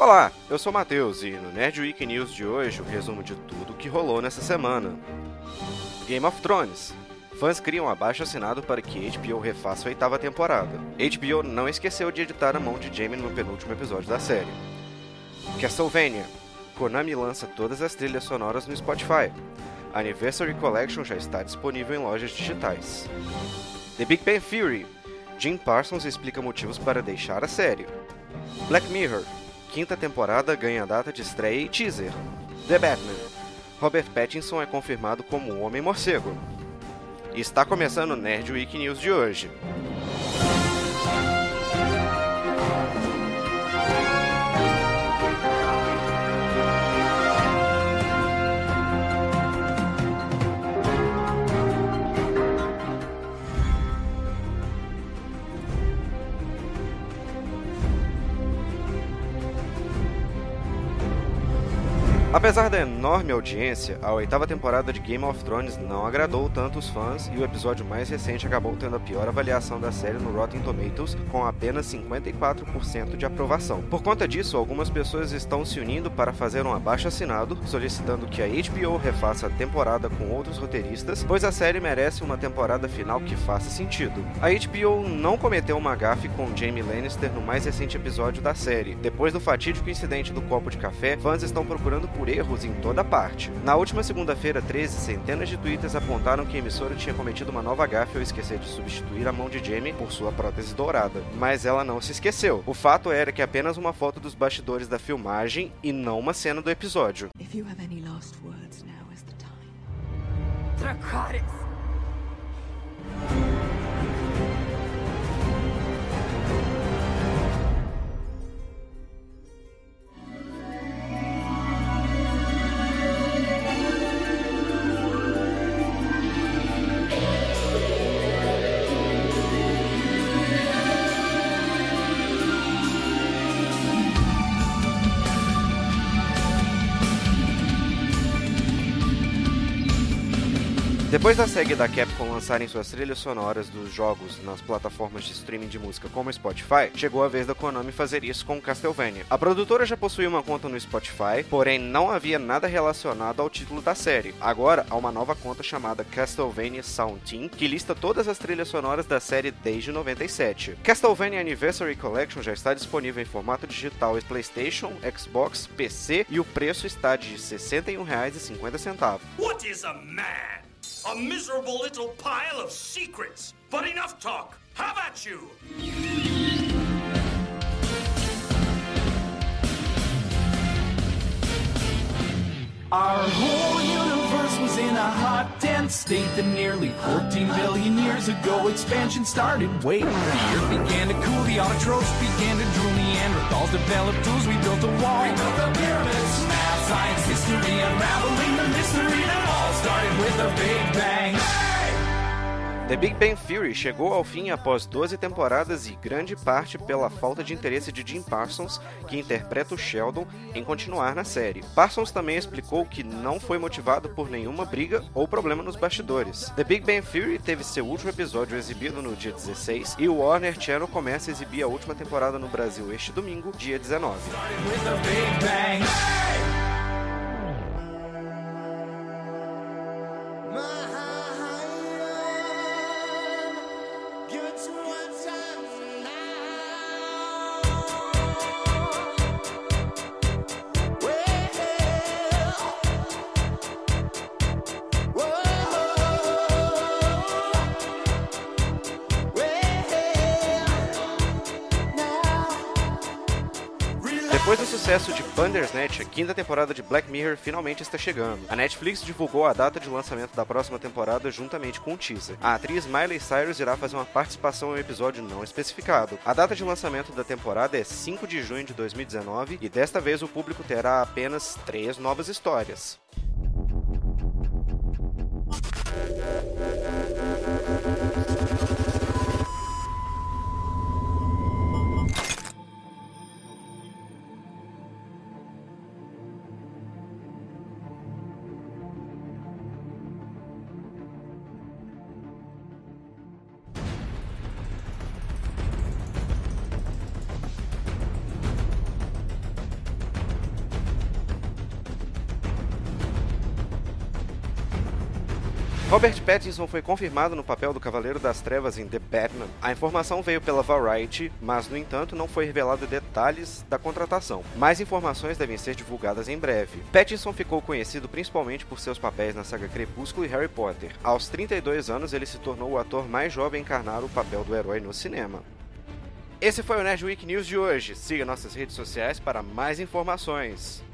Olá, eu sou o Matheus e no Nerd Week News de hoje o resumo de tudo que rolou nessa semana. Game of Thrones. Fãs criam abaixo assinado para que HBO refaça a oitava temporada. HBO não esqueceu de editar a mão de Jaime no penúltimo episódio da série. Castlevania. Konami lança todas as trilhas sonoras no Spotify. Anniversary Collection já está disponível em lojas digitais. The Big Bang Theory. Jim Parsons explica motivos para deixar a série. Black Mirror. Quinta temporada ganha data de estreia e teaser. The Batman. Robert Pattinson é confirmado como o Homem-Morcego. Está começando o Nerd Week News de hoje. Apesar da enorme audiência, a oitava temporada de Game of Thrones não agradou tanto os fãs e o episódio mais recente acabou tendo a pior avaliação da série no Rotten Tomatoes, com apenas 54% de aprovação. Por conta disso, algumas pessoas estão se unindo para fazer um abaixo assinado, solicitando que a HBO refaça a temporada com outros roteiristas, pois a série merece uma temporada final que faça sentido. A HBO não cometeu uma gafe com Jaime Lannister no mais recente episódio da série. Depois do fatídico incidente do copo de café, fãs estão procurando por erros em toda parte. Na última segunda-feira 13, centenas de twitters apontaram que a emissora tinha cometido uma nova gafe ao esquecer de substituir a mão de Jamie por sua prótese dourada. Mas ela não se esqueceu. O fato era que apenas uma foto dos bastidores da filmagem e não uma cena do episódio. If you have any last words, now is the time. Dracarys! Depois da SEG e da Capcom lançarem suas trilhas sonoras dos jogos nas plataformas de streaming de música como Spotify, chegou a vez da Konami fazer isso com Castlevania. A produtora já possuía uma conta no Spotify, porém não havia nada relacionado ao título da série. Agora há uma nova conta chamada Castlevania Sound Team, que lista todas as trilhas sonoras da série desde 97. Castlevania Anniversary Collection já está disponível em formato digital em PlayStation, Xbox, PC e o preço está de R$ 61,50. What is a man? A miserable little pile of secrets. But enough talk. How about you? Our whole universe was in a hot, dense state that nearly 14 billion years ago expansion started. Wait, the earth began to cool, the autotrophs began to drool, Neanderthals developed tools, we built a wall. The Big Bang Theory chegou ao fim após 12 temporadas e grande parte pela falta de interesse de Jim Parsons, que interpreta o Sheldon, em continuar na série. Parsons também explicou que não foi motivado por nenhuma briga ou problema nos bastidores. The Big Bang Theory teve seu último episódio exibido no dia 16 e o Warner Channel começa a exibir a última temporada no Brasil este domingo, dia 19. Depois do sucesso de Bandersnatch, a quinta temporada de Black Mirror finalmente está chegando. A Netflix divulgou a data de lançamento da próxima temporada juntamente com o teaser. A atriz Miley Cyrus irá fazer uma participação em um episódio não especificado. A data de lançamento da temporada é 5 de junho de 2019 e desta vez o público terá apenas três novas histórias. Robert Pattinson foi confirmado no papel do Cavaleiro das Trevas em The Batman. A informação veio pela Variety, mas no entanto não foi revelado detalhes da contratação. Mais informações devem ser divulgadas em breve. Pattinson ficou conhecido principalmente por seus papéis na saga Crepúsculo e Harry Potter. Aos 32 anos, ele se tornou o ator mais jovem a encarnar o papel do herói no cinema. Esse foi o Nerd Week News de hoje. Siga nossas redes sociais para mais informações.